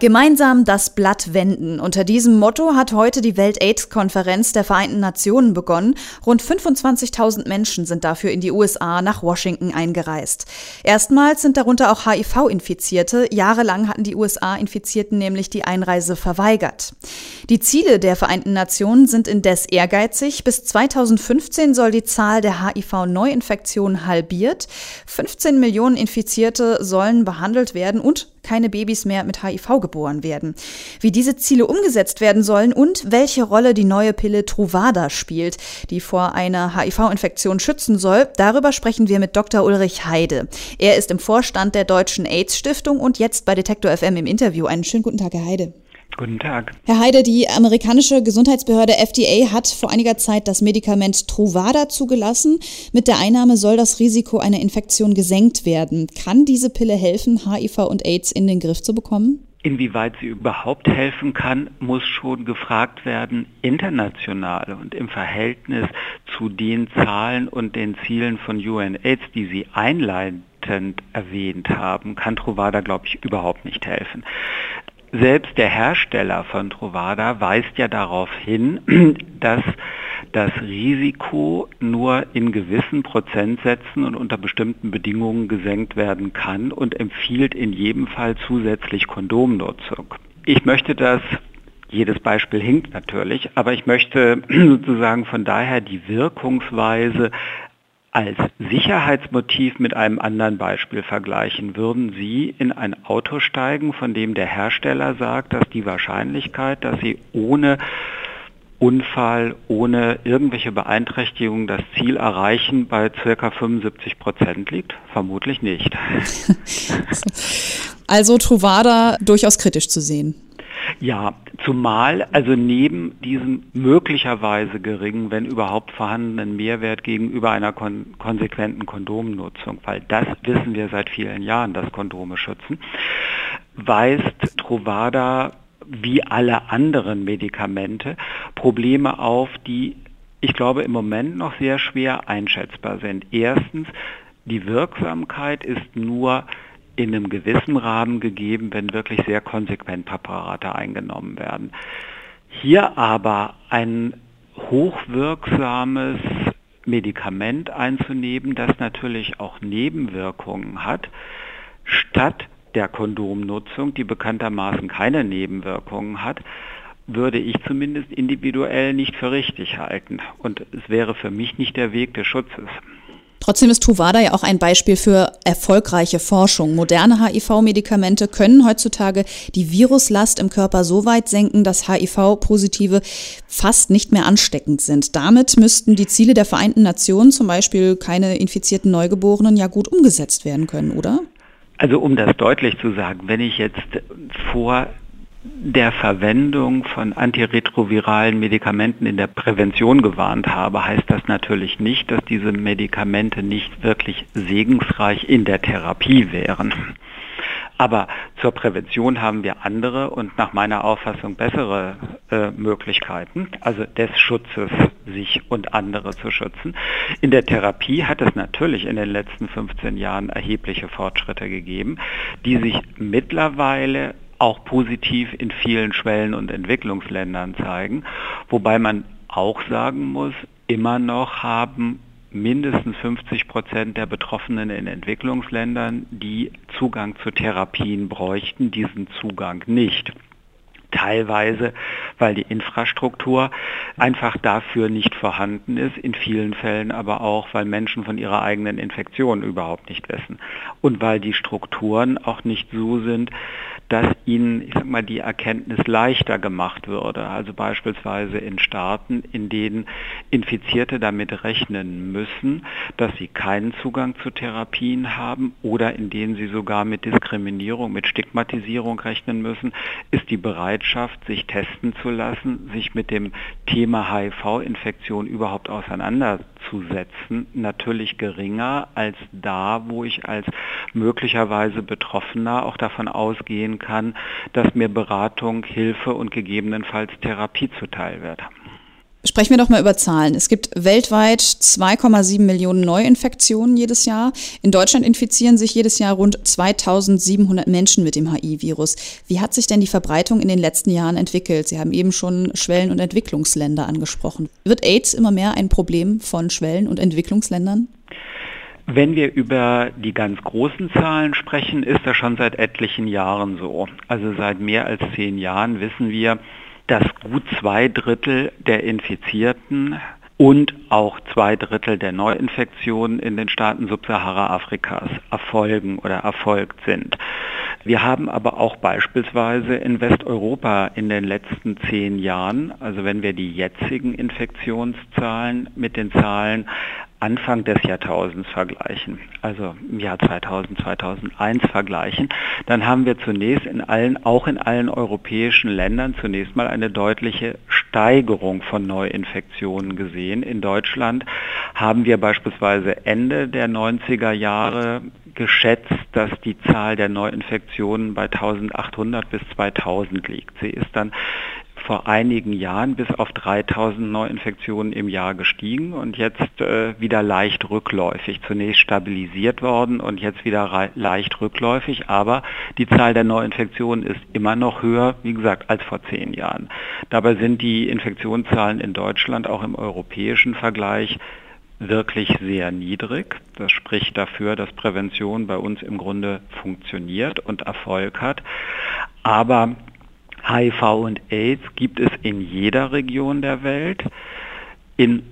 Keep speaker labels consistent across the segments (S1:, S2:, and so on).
S1: Gemeinsam das Blatt wenden. Unter diesem Motto hat heute die Welt-AIDS-Konferenz der Vereinten Nationen begonnen. Rund 25.000 Menschen sind dafür in die USA nach Washington eingereist. Erstmals sind darunter auch HIV-Infizierte. Jahrelang hatten die USA-Infizierten nämlich die Einreise verweigert. Die Ziele der Vereinten Nationen sind indes ehrgeizig. Bis 2015 soll die Zahl der HIV-Neuinfektionen halbiert. 15 Millionen Infizierte sollen behandelt werden und keine Babys mehr mit HIV geboren werden. Wie diese Ziele umgesetzt werden sollen und welche Rolle die neue Pille Truvada spielt, die vor einer HIV-Infektion schützen soll, darüber sprechen wir mit Dr. Ulrich Heide. Er ist im Vorstand der Deutschen AIDS-Stiftung und jetzt bei Detektor FM im Interview. Einen schönen guten Tag, Herr Heide.
S2: Guten Tag.
S1: Herr Heide, die amerikanische Gesundheitsbehörde FDA hat vor einiger Zeit das Medikament Truvada zugelassen. Mit der Einnahme soll das Risiko einer Infektion gesenkt werden. Kann diese Pille helfen, HIV und AIDS in den Griff zu bekommen?
S2: Inwieweit sie überhaupt helfen kann, muss schon gefragt werden, international und im Verhältnis zu den Zahlen und den Zielen von UNAIDS, die Sie einleitend erwähnt haben, kann Truvada, glaube ich, überhaupt nicht helfen. Selbst der Hersteller von Trovada weist ja darauf hin, dass das Risiko nur in gewissen Prozentsätzen und unter bestimmten Bedingungen gesenkt werden kann und empfiehlt in jedem Fall zusätzlich Kondomnutzung. Ich möchte das jedes Beispiel hinkt natürlich, aber ich möchte sozusagen von daher die Wirkungsweise als Sicherheitsmotiv mit einem anderen Beispiel vergleichen, würden Sie in ein Auto steigen, von dem der Hersteller sagt, dass die Wahrscheinlichkeit, dass Sie ohne Unfall, ohne irgendwelche Beeinträchtigung das Ziel erreichen, bei circa 75 Prozent liegt? Vermutlich nicht.
S1: Also Truvada durchaus kritisch zu sehen.
S2: Ja, zumal also neben diesem möglicherweise geringen, wenn überhaupt vorhandenen Mehrwert gegenüber einer kon konsequenten Kondomnutzung, weil das wissen wir seit vielen Jahren, dass Kondome schützen, weist Truvada wie alle anderen Medikamente Probleme auf, die ich glaube im Moment noch sehr schwer einschätzbar sind. Erstens, die Wirksamkeit ist nur in einem gewissen Rahmen gegeben, wenn wirklich sehr konsequent Präparate eingenommen werden. Hier aber ein hochwirksames Medikament einzunehmen, das natürlich auch Nebenwirkungen hat, statt der Kondomnutzung, die bekanntermaßen keine Nebenwirkungen hat, würde ich zumindest individuell nicht für richtig halten. Und es wäre für mich nicht der Weg des Schutzes.
S1: Trotzdem ist Tuvada ja auch ein Beispiel für erfolgreiche Forschung. Moderne HIV-Medikamente können heutzutage die Viruslast im Körper so weit senken, dass HIV-Positive fast nicht mehr ansteckend sind. Damit müssten die Ziele der Vereinten Nationen, zum Beispiel keine infizierten Neugeborenen, ja gut umgesetzt werden können, oder?
S2: Also um das deutlich zu sagen, wenn ich jetzt vor der Verwendung von antiretroviralen Medikamenten in der Prävention gewarnt habe, heißt das natürlich nicht, dass diese Medikamente nicht wirklich segensreich in der Therapie wären. Aber zur Prävention haben wir andere und nach meiner Auffassung bessere äh, Möglichkeiten, also des Schutzes, sich und andere zu schützen. In der Therapie hat es natürlich in den letzten 15 Jahren erhebliche Fortschritte gegeben, die sich mittlerweile auch positiv in vielen Schwellen- und Entwicklungsländern zeigen, wobei man auch sagen muss, immer noch haben mindestens 50 Prozent der Betroffenen in Entwicklungsländern, die Zugang zu Therapien bräuchten, diesen Zugang nicht. Teilweise, weil die Infrastruktur einfach dafür nicht vorhanden ist, in vielen Fällen aber auch, weil Menschen von ihrer eigenen Infektion überhaupt nicht wissen. Und weil die Strukturen auch nicht so sind, dass ihnen, ich sag mal, die Erkenntnis leichter gemacht würde. Also beispielsweise in Staaten, in denen Infizierte damit rechnen müssen, dass sie keinen Zugang zu Therapien haben oder in denen sie sogar mit Diskriminierung, mit Stigmatisierung rechnen müssen, ist die Bereitschaft, sich testen zu lassen, sich mit dem Thema HIV-Infektion überhaupt auseinanderzusetzen, natürlich geringer als da, wo ich als möglicherweise Betroffener auch davon ausgehen kann, dass mir Beratung, Hilfe und gegebenenfalls Therapie zuteil wird.
S1: Sprechen wir doch mal über Zahlen. Es gibt weltweit 2,7 Millionen Neuinfektionen jedes Jahr. In Deutschland infizieren sich jedes Jahr rund 2700 Menschen mit dem HIV-Virus. Wie hat sich denn die Verbreitung in den letzten Jahren entwickelt? Sie haben eben schon Schwellen- und Entwicklungsländer angesprochen. Wird AIDS immer mehr ein Problem von Schwellen- und Entwicklungsländern?
S2: Wenn wir über die ganz großen Zahlen sprechen, ist das schon seit etlichen Jahren so. Also seit mehr als zehn Jahren wissen wir, dass gut zwei Drittel der Infizierten und auch zwei Drittel der Neuinfektionen in den Staaten Subsahara-Afrikas erfolgen oder erfolgt sind. Wir haben aber auch beispielsweise in Westeuropa in den letzten zehn Jahren, also wenn wir die jetzigen Infektionszahlen mit den Zahlen Anfang des Jahrtausends vergleichen, also im Jahr 2000, 2001 vergleichen, dann haben wir zunächst in allen, auch in allen europäischen Ländern zunächst mal eine deutliche Steigerung von Neuinfektionen gesehen. In Deutschland haben wir beispielsweise Ende der 90er Jahre geschätzt, dass die Zahl der Neuinfektionen bei 1800 bis 2000 liegt. Sie ist dann vor einigen Jahren bis auf 3000 Neuinfektionen im Jahr gestiegen und jetzt äh, wieder leicht rückläufig. Zunächst stabilisiert worden und jetzt wieder leicht rückläufig, aber die Zahl der Neuinfektionen ist immer noch höher, wie gesagt, als vor zehn Jahren. Dabei sind die Infektionszahlen in Deutschland auch im europäischen Vergleich wirklich sehr niedrig. Das spricht dafür, dass Prävention bei uns im Grunde funktioniert und Erfolg hat. Aber HIV und AIDS gibt es in jeder Region der Welt. In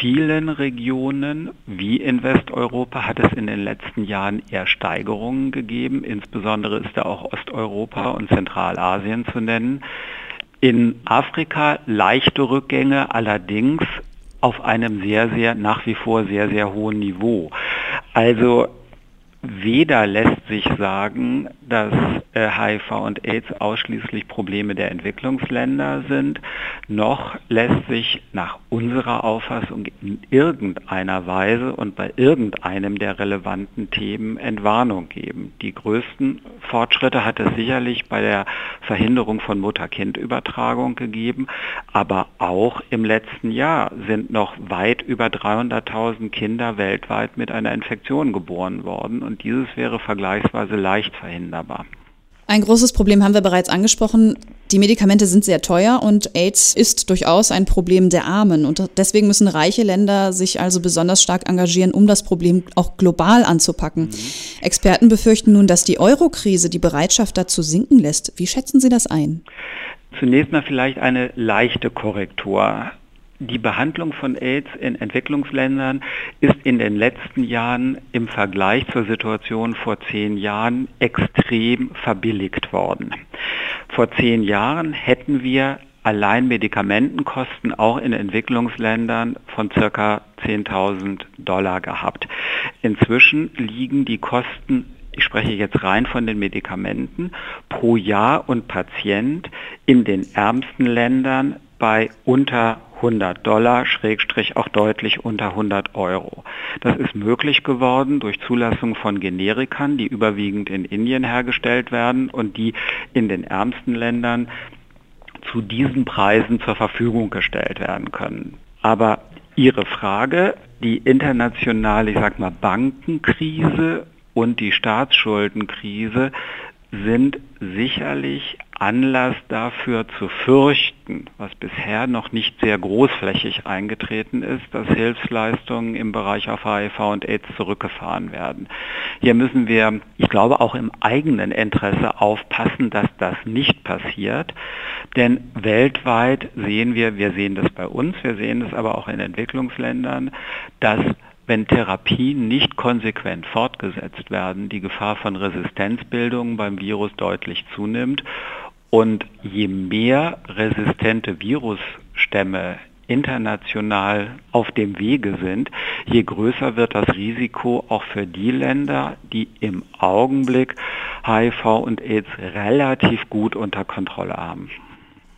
S2: vielen Regionen, wie in Westeuropa, hat es in den letzten Jahren eher Steigerungen gegeben. Insbesondere ist da auch Osteuropa und Zentralasien zu nennen. In Afrika leichte Rückgänge, allerdings auf einem sehr, sehr, nach wie vor sehr, sehr hohen Niveau. Also Weder lässt sich sagen, dass äh, HIV und AIDS ausschließlich Probleme der Entwicklungsländer sind, noch lässt sich nach unserer Auffassung in irgendeiner Weise und bei irgendeinem der relevanten Themen Entwarnung geben. Die größten Fortschritte hat es sicherlich bei der Verhinderung von Mutter-Kind-Übertragung gegeben, aber auch im letzten Jahr sind noch weit über 300.000 Kinder weltweit mit einer Infektion geboren worden und dieses wäre vergleichsweise leicht verhinderbar.
S1: Ein großes Problem haben wir bereits angesprochen. Die Medikamente sind sehr teuer und AIDS ist durchaus ein Problem der Armen. Und deswegen müssen reiche Länder sich also besonders stark engagieren, um das Problem auch global anzupacken. Mhm. Experten befürchten nun, dass die Euro-Krise die Bereitschaft dazu sinken lässt. Wie schätzen Sie das ein?
S2: Zunächst mal vielleicht eine leichte Korrektur. Die Behandlung von AIDS in Entwicklungsländern ist in den letzten Jahren im Vergleich zur Situation vor zehn Jahren extrem verbilligt worden. Vor zehn Jahren hätten wir allein Medikamentenkosten auch in Entwicklungsländern von circa 10.000 Dollar gehabt. Inzwischen liegen die Kosten ich spreche jetzt rein von den Medikamenten, pro Jahr und Patient in den ärmsten Ländern bei unter 100 Dollar, Schrägstrich auch deutlich unter 100 Euro. Das ist möglich geworden durch Zulassung von Generikern, die überwiegend in Indien hergestellt werden und die in den ärmsten Ländern zu diesen Preisen zur Verfügung gestellt werden können. Aber Ihre Frage, die internationale, ich sag mal, Bankenkrise und die Staatsschuldenkrise sind sicherlich Anlass dafür zu fürchten, was bisher noch nicht sehr großflächig eingetreten ist, dass Hilfsleistungen im Bereich auf HIV und AIDS zurückgefahren werden. Hier müssen wir, ich glaube, auch im eigenen Interesse aufpassen, dass das nicht passiert, denn weltweit sehen wir, wir sehen das bei uns, wir sehen das aber auch in Entwicklungsländern, dass wenn Therapien nicht konsequent fortgesetzt werden, die Gefahr von Resistenzbildungen beim Virus deutlich zunimmt. Und je mehr resistente Virusstämme international auf dem Wege sind, je größer wird das Risiko auch für die Länder, die im Augenblick HIV und AIDS relativ gut unter Kontrolle haben.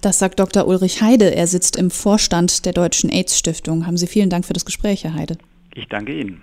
S1: Das sagt Dr. Ulrich Heide. Er sitzt im Vorstand der Deutschen AIDS-Stiftung. Haben Sie vielen Dank für das Gespräch, Herr Heide.
S2: Ich danke Ihnen.